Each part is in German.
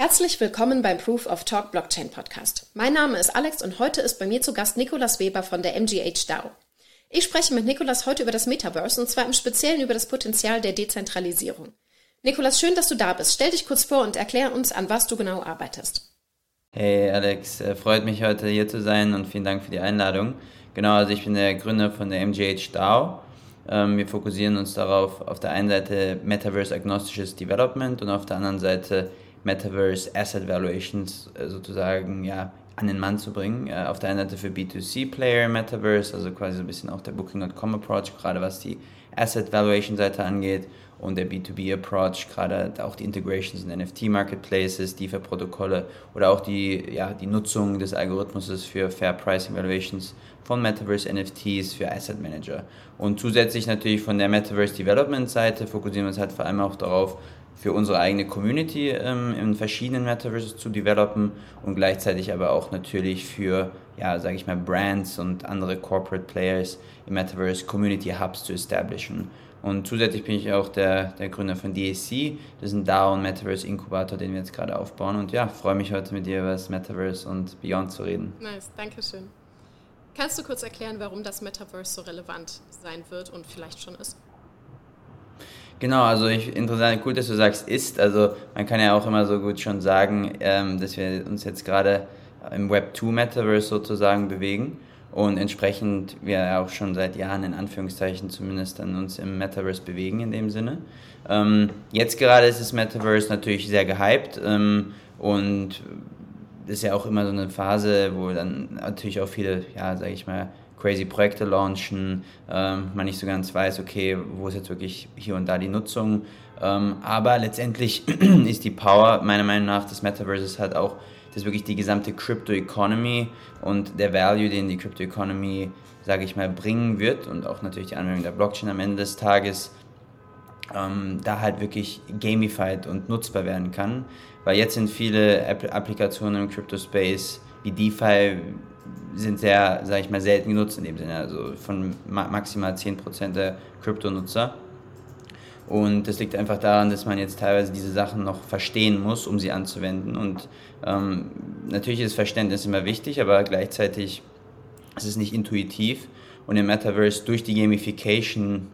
Herzlich willkommen beim Proof of Talk Blockchain Podcast. Mein Name ist Alex und heute ist bei mir zu Gast Nikolas Weber von der MGH DAO. Ich spreche mit Nikolas heute über das Metaverse und zwar im Speziellen über das Potenzial der Dezentralisierung. Nikolas, schön, dass du da bist. Stell dich kurz vor und erklär uns, an was du genau arbeitest. Hey Alex, äh, freut mich heute hier zu sein und vielen Dank für die Einladung. Genau, also ich bin der Gründer von der MGH DAO. Ähm, wir fokussieren uns darauf, auf der einen Seite Metaverse-agnostisches Development und auf der anderen Seite Metaverse Asset Valuations äh, sozusagen ja, an den Mann zu bringen. Äh, auf der einen Seite für B2C-Player im Metaverse, also quasi so ein bisschen auch der Booking.com Approach, gerade was die Asset Valuation Seite angeht und der B2B Approach, gerade auch die Integrations in NFT Marketplaces, DeFi-Protokolle oder auch die, ja, die Nutzung des Algorithmuses für Fair Pricing Valuations von Metaverse NFTs für Asset Manager. Und zusätzlich natürlich von der Metaverse Development Seite fokussieren wir uns halt vor allem auch darauf, für unsere eigene Community ähm, in verschiedenen Metaverses zu developen und gleichzeitig aber auch natürlich für, ja, sage ich mal, Brands und andere Corporate Players im Metaverse Community Hubs zu establishen. Und zusätzlich bin ich auch der, der Gründer von DAC, das ist ein DAO und Metaverse Inkubator, den wir jetzt gerade aufbauen. Und ja, freue mich heute mit dir über das Metaverse und Beyond zu reden. Nice, danke schön. Kannst du kurz erklären, warum das Metaverse so relevant sein wird und vielleicht schon ist? Genau, also ich, interessant, gut, dass du sagst ist. Also man kann ja auch immer so gut schon sagen, ähm, dass wir uns jetzt gerade im Web 2 Metaverse sozusagen bewegen und entsprechend wir auch schon seit Jahren in Anführungszeichen zumindest dann uns im Metaverse bewegen in dem Sinne. Ähm, jetzt gerade ist das Metaverse natürlich sehr gehypt ähm, und ist ja auch immer so eine Phase, wo dann natürlich auch viele, ja, sag ich mal, crazy Projekte launchen, ähm, man nicht so ganz weiß, okay, wo ist jetzt wirklich hier und da die Nutzung. Ähm, aber letztendlich ist die Power meiner Meinung nach des Metaverses halt auch, dass wirklich die gesamte Crypto Economy und der Value, den die Crypto Economy, sage ich mal, bringen wird und auch natürlich die Anwendung der Blockchain am Ende des Tages, ähm, da halt wirklich gamified und nutzbar werden kann. Weil jetzt sind viele App Applikationen im Crypto Space wie DeFi sind sehr, sage ich mal, selten genutzt in dem Sinne. Also von maximal 10% der Kryptonutzer. Und das liegt einfach daran, dass man jetzt teilweise diese Sachen noch verstehen muss, um sie anzuwenden. Und ähm, natürlich ist Verständnis immer wichtig, aber gleichzeitig ist es nicht intuitiv. Und im Metaverse durch die Gamification,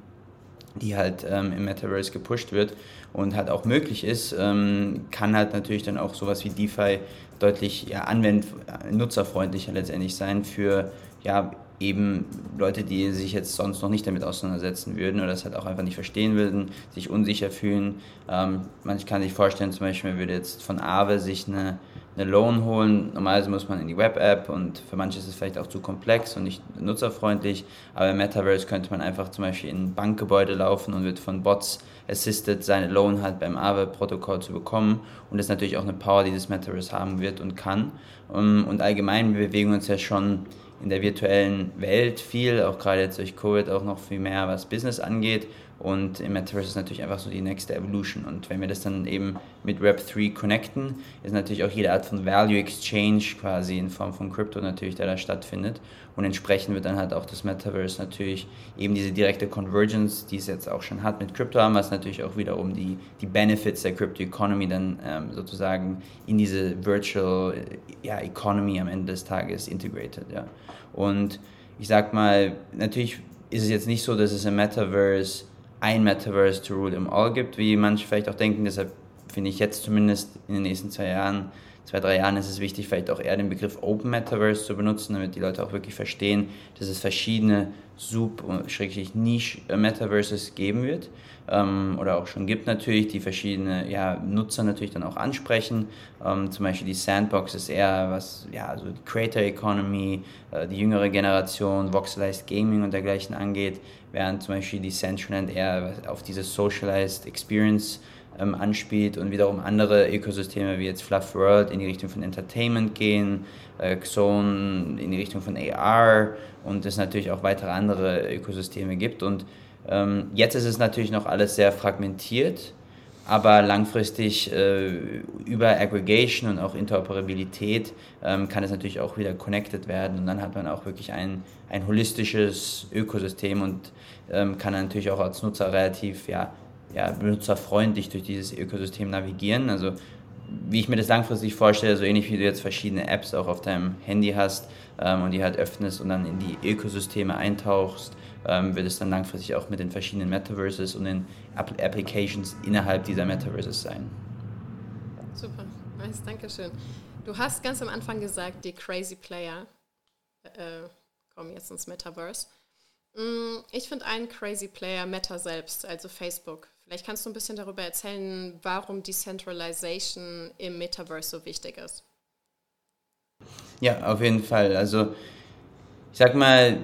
die halt ähm, im Metaverse gepusht wird und halt auch möglich ist, ähm, kann halt natürlich dann auch sowas wie DeFi deutlich ja, anwend nutzerfreundlicher letztendlich sein für ja, eben Leute, die sich jetzt sonst noch nicht damit auseinandersetzen würden oder das halt auch einfach nicht verstehen würden, sich unsicher fühlen. Ähm, man kann sich vorstellen, zum Beispiel, man würde jetzt von Aave sich eine, eine Loan holen. Normalerweise muss man in die Web-App und für manche ist es vielleicht auch zu komplex und nicht nutzerfreundlich. Aber im Metaverse könnte man einfach zum Beispiel in ein Bankgebäude laufen und wird von Bots assisted, seine Loan halt beim Aave-Protokoll zu bekommen. Und das ist natürlich auch eine Power, die das Metaverse haben wird und kann. Und allgemein, wir bewegen uns ja schon in der virtuellen Welt viel, auch gerade jetzt durch Covid auch noch viel mehr, was Business angeht. Und im Metaverse ist natürlich einfach so die nächste Evolution. Und wenn wir das dann eben mit Web3 connecten, ist natürlich auch jede Art von Value Exchange quasi in Form von Crypto natürlich, der da stattfindet. Und entsprechend wird dann halt auch das Metaverse natürlich eben diese direkte Convergence, die es jetzt auch schon hat mit Crypto haben, was natürlich auch wiederum die, die Benefits der Crypto Economy dann ähm, sozusagen in diese Virtual ja, Economy am Ende des Tages integrated. Ja. Und ich sag mal, natürlich ist es jetzt nicht so, dass es im Metaverse ein Metaverse to rule im all gibt, wie manche vielleicht auch denken. Deshalb finde ich jetzt zumindest in den nächsten zwei Jahren, zwei, drei Jahren ist es wichtig, vielleicht auch eher den Begriff Open Metaverse zu benutzen, damit die Leute auch wirklich verstehen, dass es verschiedene Sub- und Niche-Metaverses geben wird ähm, oder auch schon gibt natürlich, die verschiedene ja, Nutzer natürlich dann auch ansprechen. Ähm, zum Beispiel die Sandbox ist eher was, ja, also die Creator Economy, äh, die jüngere Generation, Voxelized Gaming und dergleichen angeht, während zum Beispiel die Centraland eher auf diese Socialized Experience ähm, anspielt und wiederum andere Ökosysteme wie jetzt Fluff World in die Richtung von Entertainment gehen, äh, Xone in die Richtung von AR und es natürlich auch weitere andere Ökosysteme gibt. Und ähm, jetzt ist es natürlich noch alles sehr fragmentiert, aber langfristig äh, über Aggregation und auch Interoperabilität ähm, kann es natürlich auch wieder connected werden und dann hat man auch wirklich ein, ein holistisches Ökosystem und ähm, kann natürlich auch als Nutzer relativ ja, ja, benutzerfreundlich durch dieses Ökosystem navigieren. Also wie ich mir das langfristig vorstelle, so ähnlich wie du jetzt verschiedene Apps auch auf deinem Handy hast ähm, und die halt öffnest und dann in die Ökosysteme eintauchst, ähm, wird es dann langfristig auch mit den verschiedenen Metaverses und den App Applications innerhalb dieser Metaverses sein. Super, nice, danke schön. Du hast ganz am Anfang gesagt, die Crazy Player äh, kommen jetzt ins Metaverse. Mm, ich finde einen Crazy Player Meta selbst, also Facebook. Vielleicht kannst du ein bisschen darüber erzählen, warum Decentralization im Metaverse so wichtig ist. Ja, auf jeden Fall. Also ich sag mal,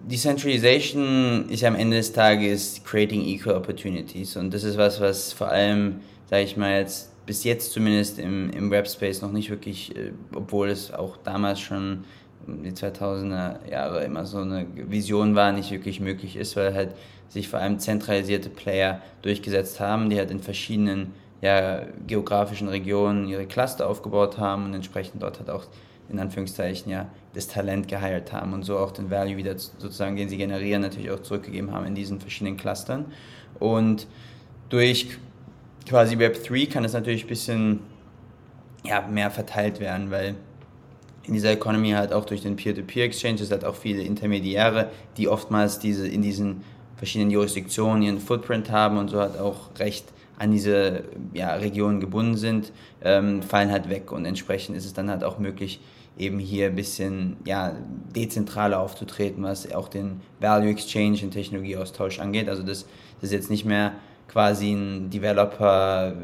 Decentralization ist am Ende des Tages creating equal opportunities und das ist was, was vor allem, sage ich mal jetzt, bis jetzt zumindest im, im Webspace noch nicht wirklich, äh, obwohl es auch damals schon die 2000er Jahre immer so eine Vision war, nicht wirklich möglich ist, weil halt sich vor allem zentralisierte Player durchgesetzt haben, die halt in verschiedenen ja, geografischen Regionen ihre Cluster aufgebaut haben und entsprechend dort halt auch in Anführungszeichen ja das Talent geheilt haben und so auch den Value wieder sozusagen, den sie generieren, natürlich auch zurückgegeben haben in diesen verschiedenen Clustern. Und durch quasi Web3 kann es natürlich ein bisschen ja, mehr verteilt werden, weil in dieser Economy halt auch durch den Peer-to-Peer-Exchange es halt auch viele Intermediäre, die oftmals diese in diesen verschiedenen Jurisdiktionen ihren Footprint haben und so halt auch recht an diese ja, Regionen gebunden sind, ähm, fallen halt weg und entsprechend ist es dann halt auch möglich, eben hier ein bisschen ja, dezentraler aufzutreten, was auch den Value Exchange und Technologieaustausch angeht. Also das, das ist jetzt nicht mehr quasi ein Developer,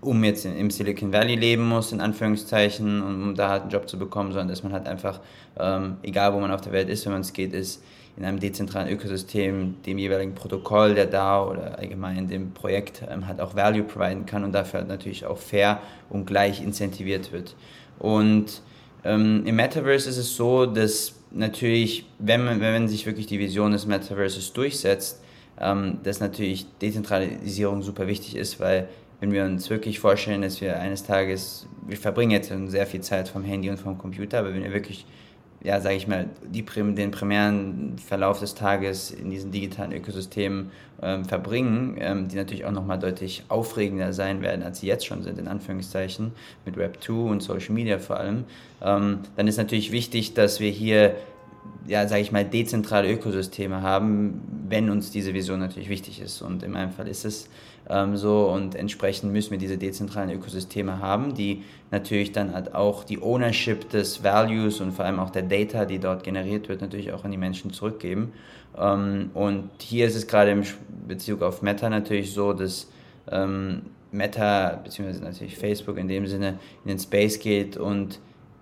um jetzt im Silicon Valley leben muss, in Anführungszeichen, um da halt einen Job zu bekommen, sondern dass man halt einfach, ähm, egal wo man auf der Welt ist, wenn man es geht, ist, in einem dezentralen Ökosystem dem jeweiligen Protokoll der DAO oder allgemein dem Projekt ähm, halt auch Value providen kann und dafür halt natürlich auch fair und gleich incentiviert wird. Und ähm, im Metaverse ist es so, dass natürlich, wenn, man, wenn sich wirklich die Vision des Metaverses durchsetzt, ähm, dass natürlich Dezentralisierung super wichtig ist, weil wenn wir uns wirklich vorstellen, dass wir eines Tages, wir verbringen jetzt sehr viel Zeit vom Handy und vom Computer, aber wenn wir wirklich ja, sage ich mal, die, den primären Verlauf des Tages in diesen digitalen Ökosystemen ähm, verbringen, ähm, die natürlich auch nochmal deutlich aufregender sein werden, als sie jetzt schon sind, in Anführungszeichen, mit Web 2 und Social Media vor allem, ähm, dann ist natürlich wichtig, dass wir hier ja, sage ich mal, dezentrale Ökosysteme haben, wenn uns diese Vision natürlich wichtig ist. Und in meinem Fall ist es ähm, so und entsprechend müssen wir diese dezentralen Ökosysteme haben, die natürlich dann halt auch die Ownership des Values und vor allem auch der Data, die dort generiert wird, natürlich auch an die Menschen zurückgeben. Ähm, und hier ist es gerade im Bezug auf Meta natürlich so, dass ähm, Meta, beziehungsweise natürlich Facebook in dem Sinne, in den Space geht und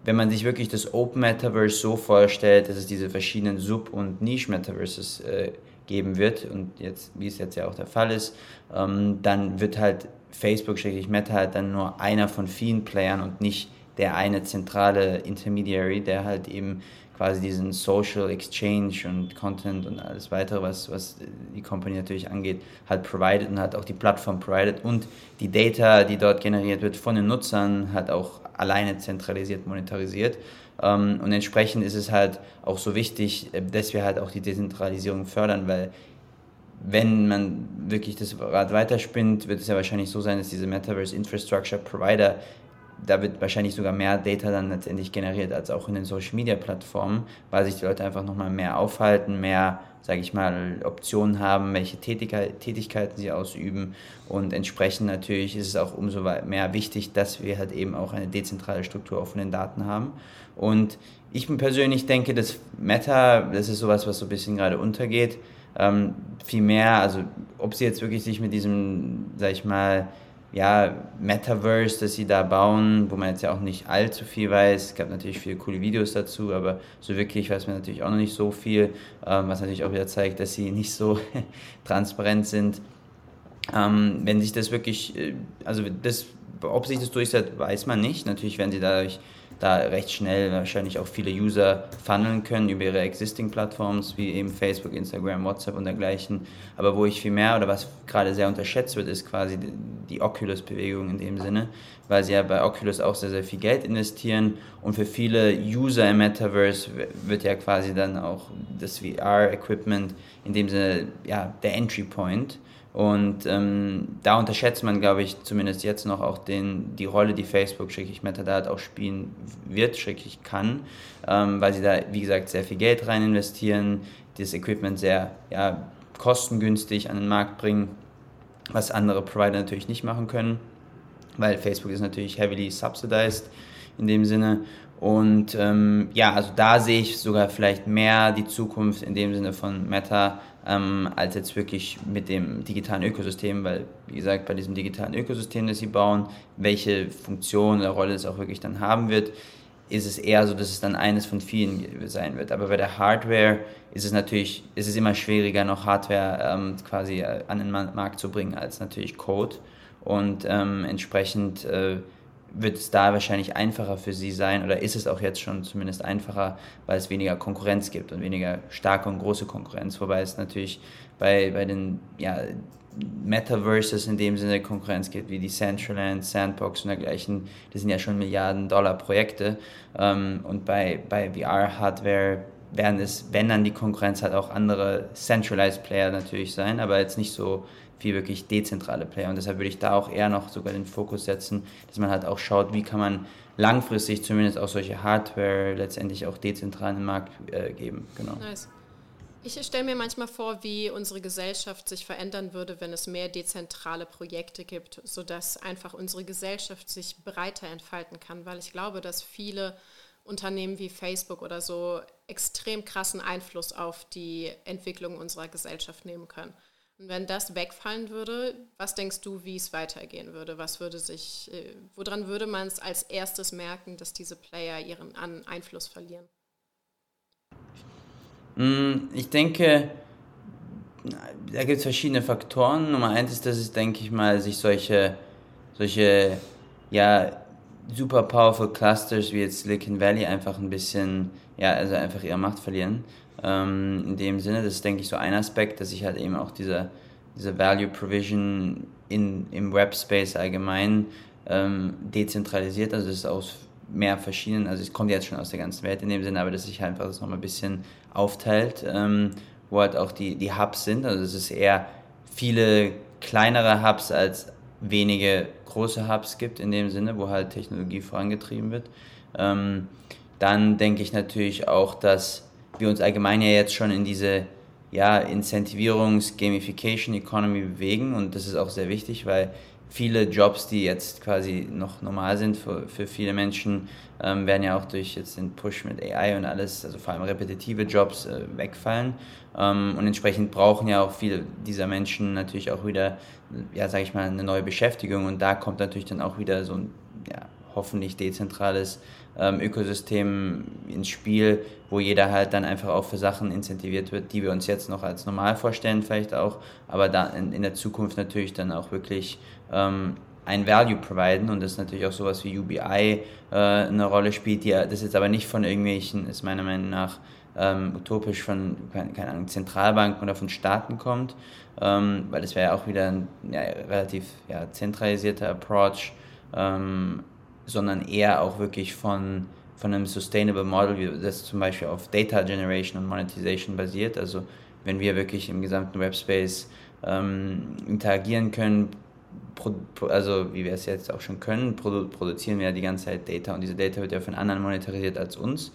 wenn man sich wirklich das Open Metaverse so vorstellt, dass es diese verschiedenen Sub- und Niche-Metaverses äh, geben wird und jetzt, wie es jetzt ja auch der Fall ist, ähm, dann wird halt Facebook, Meta halt dann nur einer von vielen Playern und nicht der eine zentrale Intermediary, der halt eben quasi diesen Social Exchange und Content und alles weitere, was, was die Company natürlich angeht, halt provided und hat auch die Plattform provided und die Data, die dort generiert wird von den Nutzern, halt auch alleine zentralisiert monetarisiert. Ähm, und entsprechend ist es halt auch so wichtig, äh, dass wir halt auch die Dezentralisierung fördern, weil wenn man wirklich das Rad weiterspinnt, wird es ja wahrscheinlich so sein, dass diese Metaverse Infrastructure Provider, da wird wahrscheinlich sogar mehr Data dann letztendlich generiert als auch in den Social Media Plattformen, weil sich die Leute einfach nochmal mehr aufhalten, mehr, sage ich mal, Optionen haben, welche Tätigkeiten sie ausüben. Und entsprechend natürlich ist es auch umso mehr wichtig, dass wir halt eben auch eine dezentrale Struktur auch von den Daten haben. Und ich persönlich denke, dass Meta, das ist sowas, was so ein bisschen gerade untergeht, ähm, viel mehr, also ob sie jetzt wirklich sich mit diesem, sag ich mal, ja, Metaverse, das sie da bauen, wo man jetzt ja auch nicht allzu viel weiß. Es gab natürlich viele coole Videos dazu, aber so wirklich weiß man natürlich auch noch nicht so viel, ähm, was natürlich auch wieder zeigt, dass sie nicht so transparent sind. Ähm, wenn sich das wirklich, äh, also das, ob sich das durchsetzt, weiß man nicht. Natürlich werden sie dadurch da recht schnell wahrscheinlich auch viele User funneln können über ihre existing Plattforms wie eben Facebook, Instagram, WhatsApp und dergleichen. Aber wo ich viel mehr oder was gerade sehr unterschätzt wird, ist quasi die Oculus-Bewegung in dem Sinne, weil sie ja bei Oculus auch sehr, sehr viel Geld investieren und für viele User im Metaverse wird ja quasi dann auch das VR-Equipment in dem Sinne ja der Entry Point Und ähm, da unterschätzt man, glaube ich, zumindest jetzt noch auch den, die Rolle, die Facebook, schräglich Metadata auch spielen wird, schräglich kann, ähm, weil sie da, wie gesagt, sehr viel Geld rein investieren, das Equipment sehr ja, kostengünstig an den Markt bringen, was andere Provider natürlich nicht machen können, weil Facebook ist natürlich heavily subsidized in dem Sinne. Und ähm, ja, also da sehe ich sogar vielleicht mehr die Zukunft in dem Sinne von Meta ähm, als jetzt wirklich mit dem digitalen Ökosystem, weil, wie gesagt, bei diesem digitalen Ökosystem, das sie bauen, welche Funktion oder Rolle es auch wirklich dann haben wird, ist es eher so, dass es dann eines von vielen sein wird. Aber bei der Hardware ist es natürlich, ist es immer schwieriger, noch Hardware ähm, quasi äh, an den Markt zu bringen, als natürlich Code. Und ähm, entsprechend äh, wird es da wahrscheinlich einfacher für sie sein oder ist es auch jetzt schon zumindest einfacher, weil es weniger Konkurrenz gibt und weniger starke und große Konkurrenz, wobei es natürlich bei, bei den ja, Metaverses in dem Sinne Konkurrenz gibt, wie die Centraland, Sandbox und dergleichen, das sind ja schon Milliarden Dollar Projekte ähm, und bei, bei VR-Hardware werden es, wenn dann die Konkurrenz hat, auch andere Centralized Player natürlich sein, aber jetzt nicht so viel wirklich dezentrale Player. Und deshalb würde ich da auch eher noch sogar den Fokus setzen, dass man halt auch schaut, wie kann man langfristig zumindest auch solche Hardware letztendlich auch dezentral in den Markt äh, geben. Genau. Nice. Ich stelle mir manchmal vor, wie unsere Gesellschaft sich verändern würde, wenn es mehr dezentrale Projekte gibt, sodass einfach unsere Gesellschaft sich breiter entfalten kann, weil ich glaube, dass viele Unternehmen wie Facebook oder so extrem krassen Einfluss auf die Entwicklung unserer Gesellschaft nehmen können. Und wenn das wegfallen würde, was denkst du, wie es weitergehen würde? Was würde sich, äh, woran würde man es als erstes merken, dass diese Player ihren An Einfluss verlieren? Mm, ich denke, da gibt es verschiedene Faktoren. Nummer eins ist, dass es, denke ich mal, sich solche, solche, ja, super powerful Clusters wie jetzt Silicon Valley einfach ein bisschen, ja, also einfach ihre Macht verlieren. Ähm, in dem Sinne, das ist, denke ich, so ein Aspekt, dass sich halt eben auch diese, diese Value Provision in, im Webspace allgemein ähm, dezentralisiert, also es ist aus mehr verschiedenen, also es kommt jetzt schon aus der ganzen Welt in dem Sinne, aber dass sich einfach das nochmal ein bisschen aufteilt, ähm, wo halt auch die, die Hubs sind, also es ist eher viele kleinere Hubs als wenige große Hubs gibt in dem Sinne, wo halt Technologie vorangetrieben wird. Ähm, dann denke ich natürlich auch, dass wir uns allgemein ja jetzt schon in diese ja, Incentivierungs-, Gamification Economy bewegen und das ist auch sehr wichtig, weil viele Jobs, die jetzt quasi noch normal sind für, für viele Menschen, ähm, werden ja auch durch jetzt den Push mit AI und alles, also vor allem repetitive Jobs, äh, wegfallen. Ähm, und entsprechend brauchen ja auch viele dieser Menschen natürlich auch wieder, ja, sage ich mal, eine neue Beschäftigung. Und da kommt natürlich dann auch wieder so ein, ja, hoffentlich dezentrales ähm, Ökosystem ins Spiel, wo jeder halt dann einfach auch für Sachen incentiviert wird, die wir uns jetzt noch als normal vorstellen, vielleicht auch, aber da in, in der Zukunft natürlich dann auch wirklich ähm, ein Value providen. Und das natürlich auch sowas wie UBI äh, eine Rolle spielt, die das jetzt aber nicht von irgendwelchen, ist meiner Meinung nach ähm, utopisch von, keine Ahnung, Zentralbanken oder von Staaten kommt, ähm, weil das wäre ja auch wieder ein ja, relativ ja, zentralisierter Approach, ähm, sondern eher auch wirklich von, von einem Sustainable Model, das zum Beispiel auf Data Generation und Monetization basiert. Also wenn wir wirklich im gesamten Webspace ähm, interagieren können, also wie wir es jetzt auch schon können, produzieren wir ja die ganze Zeit Data und diese Data wird ja von anderen monetarisiert als uns.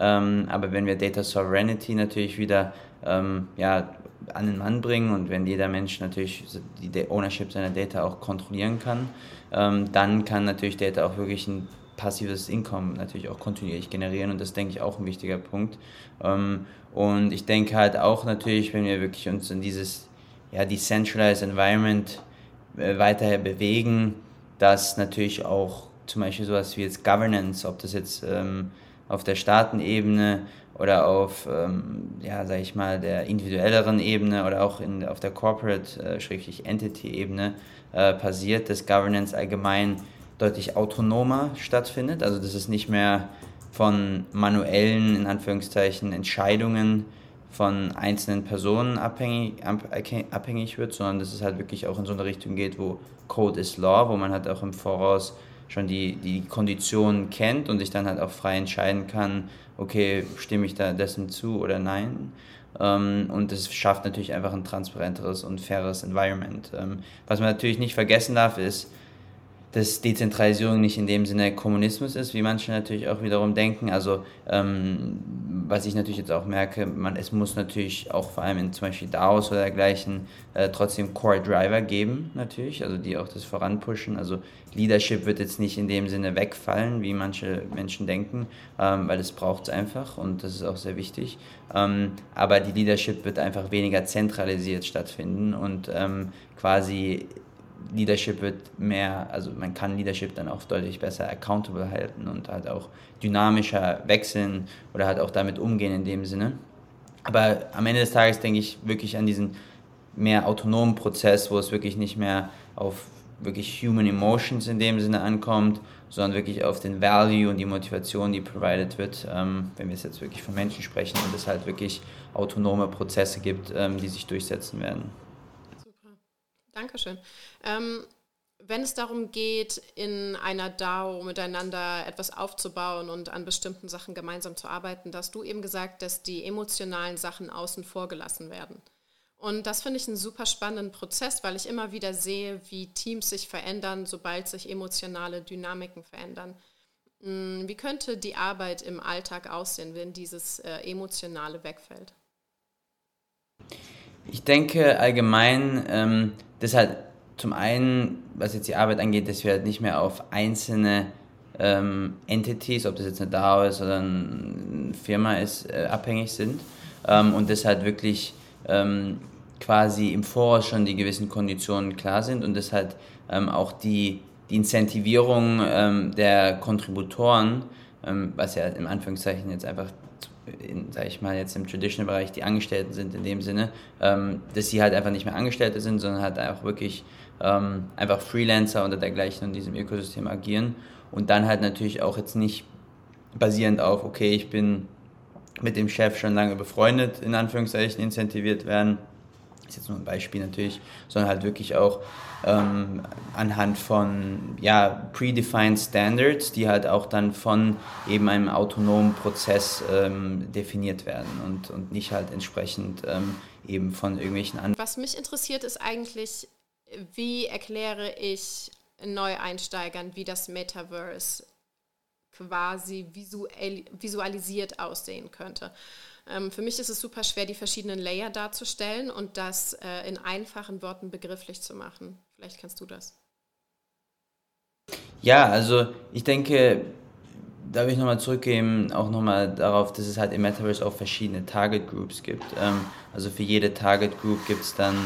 Ähm, aber wenn wir Data Sovereignty natürlich wieder ähm, ja, an den Mann bringen und wenn jeder Mensch natürlich die Ownership seiner Data auch kontrollieren kann, ähm, dann kann natürlich Data auch wirklich ein passives Income natürlich auch kontinuierlich generieren und das denke ich auch ein wichtiger Punkt. Ähm, und ich denke halt auch natürlich, wenn wir wirklich uns in dieses ja, Decentralized Environment äh, weiter bewegen, dass natürlich auch zum Beispiel sowas wie jetzt Governance, ob das jetzt ähm, auf der Staatenebene oder auf, ähm, ja, sag ich mal, der individuelleren Ebene oder auch in, auf der Corporate-Entity-Ebene äh, passiert, dass Governance allgemein deutlich autonomer stattfindet. Also dass es nicht mehr von manuellen, in Anführungszeichen, Entscheidungen von einzelnen Personen abhängig, abhängig wird, sondern dass es halt wirklich auch in so eine Richtung geht, wo Code is Law, wo man halt auch im Voraus schon die, die Konditionen kennt und sich dann halt auch frei entscheiden kann, okay, stimme ich da dessen zu oder nein. Ähm, und es schafft natürlich einfach ein transparenteres und faires Environment. Ähm, was man natürlich nicht vergessen darf, ist, dass Dezentralisierung nicht in dem Sinne Kommunismus ist, wie manche natürlich auch wiederum denken. Also ähm, was ich natürlich jetzt auch merke, man, es muss natürlich auch vor allem in zum Beispiel DAOs oder dergleichen äh, trotzdem Core Driver geben, natürlich, also die auch das voranpushen. Also Leadership wird jetzt nicht in dem Sinne wegfallen, wie manche Menschen denken, ähm, weil es braucht es einfach und das ist auch sehr wichtig. Ähm, aber die Leadership wird einfach weniger zentralisiert stattfinden und ähm, quasi Leadership wird mehr, also man kann Leadership dann auch deutlich besser accountable halten und halt auch dynamischer wechseln oder halt auch damit umgehen in dem Sinne. Aber am Ende des Tages denke ich wirklich an diesen mehr autonomen Prozess, wo es wirklich nicht mehr auf wirklich Human Emotions in dem Sinne ankommt, sondern wirklich auf den Value und die Motivation, die provided wird, ähm, wenn wir jetzt wirklich von Menschen sprechen und es halt wirklich autonome Prozesse gibt, ähm, die sich durchsetzen werden. Dankeschön. Ähm, wenn es darum geht, in einer DAO miteinander etwas aufzubauen und an bestimmten Sachen gemeinsam zu arbeiten, da hast du eben gesagt, dass die emotionalen Sachen außen vor gelassen werden. Und das finde ich einen super spannenden Prozess, weil ich immer wieder sehe, wie Teams sich verändern, sobald sich emotionale Dynamiken verändern. Hm, wie könnte die Arbeit im Alltag aussehen, wenn dieses äh, Emotionale wegfällt? Ich denke allgemein, ähm, das halt zum einen, was jetzt die Arbeit angeht, dass wir halt nicht mehr auf einzelne ähm, Entities, ob das jetzt eine DAO ist oder eine Firma ist, äh, abhängig sind. Ähm, und das halt wirklich ähm, quasi im Voraus schon die gewissen Konditionen klar sind und das halt ähm, auch die, die Incentivierung ähm, der Kontributoren, was ja im Anführungszeichen jetzt einfach in, sag ich mal, jetzt im Traditional-Bereich die Angestellten sind in dem Sinne, ähm, dass sie halt einfach nicht mehr Angestellte sind, sondern halt auch wirklich ähm, einfach Freelancer oder dergleichen in diesem Ökosystem agieren. Und dann halt natürlich auch jetzt nicht basierend auf, okay, ich bin mit dem Chef schon lange befreundet, in Anführungszeichen incentiviert werden, ist jetzt nur ein Beispiel natürlich, sondern halt wirklich auch ähm, anhand von ja, predefined Standards, die halt auch dann von eben einem autonomen Prozess ähm, definiert werden und, und nicht halt entsprechend ähm, eben von irgendwelchen anderen. Was mich interessiert ist eigentlich, wie erkläre ich Neueinsteigern, wie das Metaverse quasi visuell, visualisiert aussehen könnte. Ähm, für mich ist es super schwer, die verschiedenen Layer darzustellen und das äh, in einfachen Worten begrifflich zu machen. Vielleicht kannst du das. Ja, also ich denke, da will ich nochmal zurückgehen, auch nochmal darauf, dass es halt im Metaverse auch verschiedene Target Groups gibt. Ähm, also für jede Target Group gibt es dann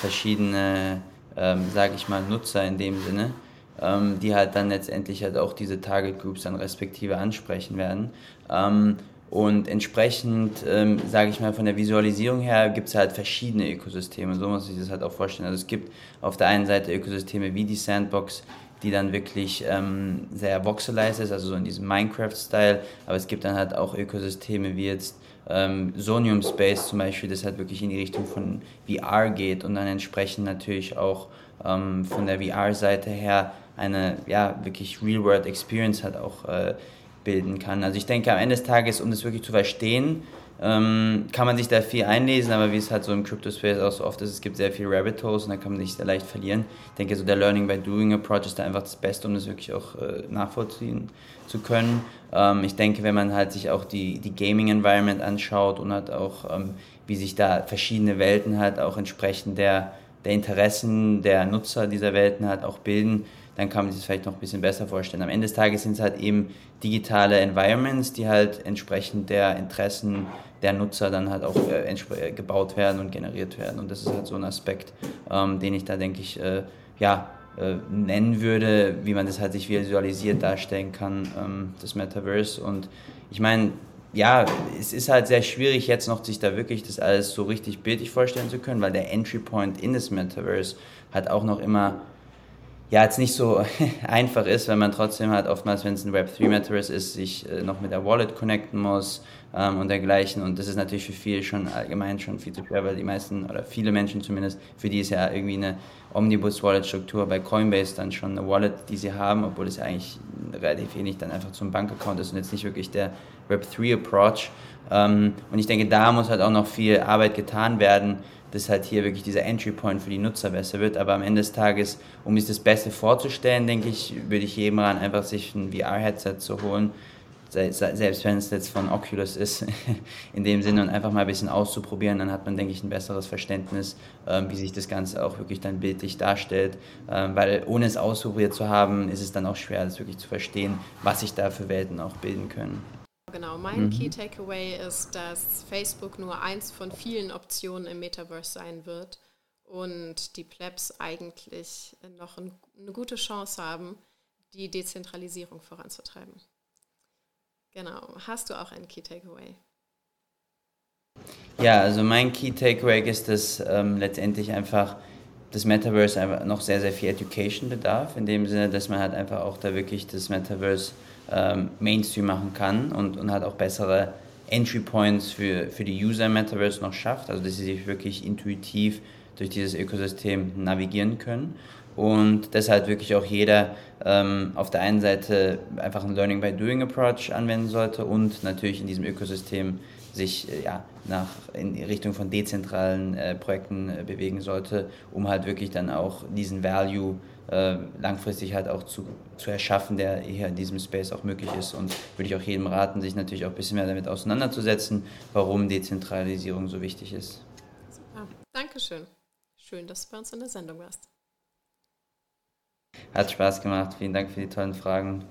verschiedene, ähm, sage ich mal, Nutzer in dem Sinne, ähm, die halt dann letztendlich halt auch diese Target Groups dann respektive ansprechen werden. Ähm, und entsprechend, ähm, sage ich mal, von der Visualisierung her gibt es halt verschiedene Ökosysteme. So muss ich das halt auch vorstellen. Also es gibt auf der einen Seite Ökosysteme wie die Sandbox, die dann wirklich ähm, sehr voxelized ist, also so in diesem Minecraft-Style. Aber es gibt dann halt auch Ökosysteme wie jetzt ähm, Sonium Space zum Beispiel, das halt wirklich in die Richtung von VR geht und dann entsprechend natürlich auch ähm, von der VR-Seite her eine ja wirklich Real-World-Experience hat auch äh, bilden kann. Also ich denke, am Ende des Tages, um das wirklich zu verstehen, ähm, kann man sich da viel einlesen, aber wie es halt so im Crypto-Space auch so oft ist, es gibt sehr viele Rabbit Holes und da kann man sich sehr leicht verlieren. Ich denke, so der Learning by Doing Approach ist da einfach das Beste, um das wirklich auch äh, nachvollziehen zu können. Ähm, ich denke, wenn man halt sich auch die, die Gaming-Environment anschaut und halt auch, ähm, wie sich da verschiedene Welten halt auch entsprechend der, der Interessen der Nutzer dieser Welten halt auch bilden, dann kann man sich das vielleicht noch ein bisschen besser vorstellen. Am Ende des Tages sind es halt eben digitale Environments, die halt entsprechend der Interessen der Nutzer dann halt auch äh, äh, gebaut werden und generiert werden. Und das ist halt so ein Aspekt, ähm, den ich da, denke ich, äh, ja, äh, nennen würde, wie man das halt sich visualisiert darstellen kann, ähm, das Metaverse. Und ich meine, ja, es ist halt sehr schwierig jetzt noch sich da wirklich das alles so richtig bildlich vorstellen zu können, weil der Entry Point in das Metaverse halt auch noch immer ja, jetzt nicht so einfach ist, weil man trotzdem halt oftmals, wenn es ein Web3 Metaverse ist, sich äh, noch mit der Wallet connecten muss ähm, und dergleichen. Und das ist natürlich für viele schon allgemein schon viel zu schwer, weil die meisten oder viele Menschen zumindest, für die ist ja irgendwie eine Omnibus-Wallet-Struktur bei Coinbase dann schon eine Wallet, die sie haben, obwohl es eigentlich relativ wenig dann einfach zum Bankaccount ist und jetzt nicht wirklich der Web3-Approach. Ähm, und ich denke, da muss halt auch noch viel Arbeit getan werden, dass halt hier wirklich dieser Entry Point für die Nutzer besser wird. Aber am Ende des Tages, um sich das Beste vorzustellen, denke ich, würde ich jedem ran, einfach sich ein VR-Headset zu holen. Selbst wenn es jetzt von Oculus ist, in dem Sinne, und einfach mal ein bisschen auszuprobieren, dann hat man, denke ich, ein besseres Verständnis, ähm, wie sich das Ganze auch wirklich dann bildlich darstellt. Ähm, weil ohne es ausprobiert zu haben, ist es dann auch schwer, das wirklich zu verstehen, was sich da für Welten auch bilden können. Genau, mein mhm. Key Takeaway ist, dass Facebook nur eins von vielen Optionen im Metaverse sein wird und die Plebs eigentlich noch ein, eine gute Chance haben, die Dezentralisierung voranzutreiben. Genau, hast du auch ein Key Takeaway? Ja, also mein Key Takeaway ist, dass ähm, letztendlich einfach das Metaverse einfach noch sehr, sehr viel Education bedarf, in dem Sinne, dass man halt einfach auch da wirklich das Metaverse ähm, Mainstream machen kann und, und halt auch bessere Entry Points für, für die User im Metaverse noch schafft, also dass sie sich wirklich intuitiv durch dieses Ökosystem navigieren können. Und deshalb wirklich auch jeder ähm, auf der einen Seite einfach einen Learning by Doing Approach anwenden sollte und natürlich in diesem Ökosystem sich äh, ja, nach, in Richtung von dezentralen äh, Projekten äh, bewegen sollte, um halt wirklich dann auch diesen Value äh, langfristig halt auch zu, zu erschaffen, der hier in diesem Space auch möglich ist. Und würde ich auch jedem raten, sich natürlich auch ein bisschen mehr damit auseinanderzusetzen, warum Dezentralisierung so wichtig ist. Super, Dankeschön. Schön, dass du bei uns in der Sendung warst. Hat Spaß gemacht. Vielen Dank für die tollen Fragen.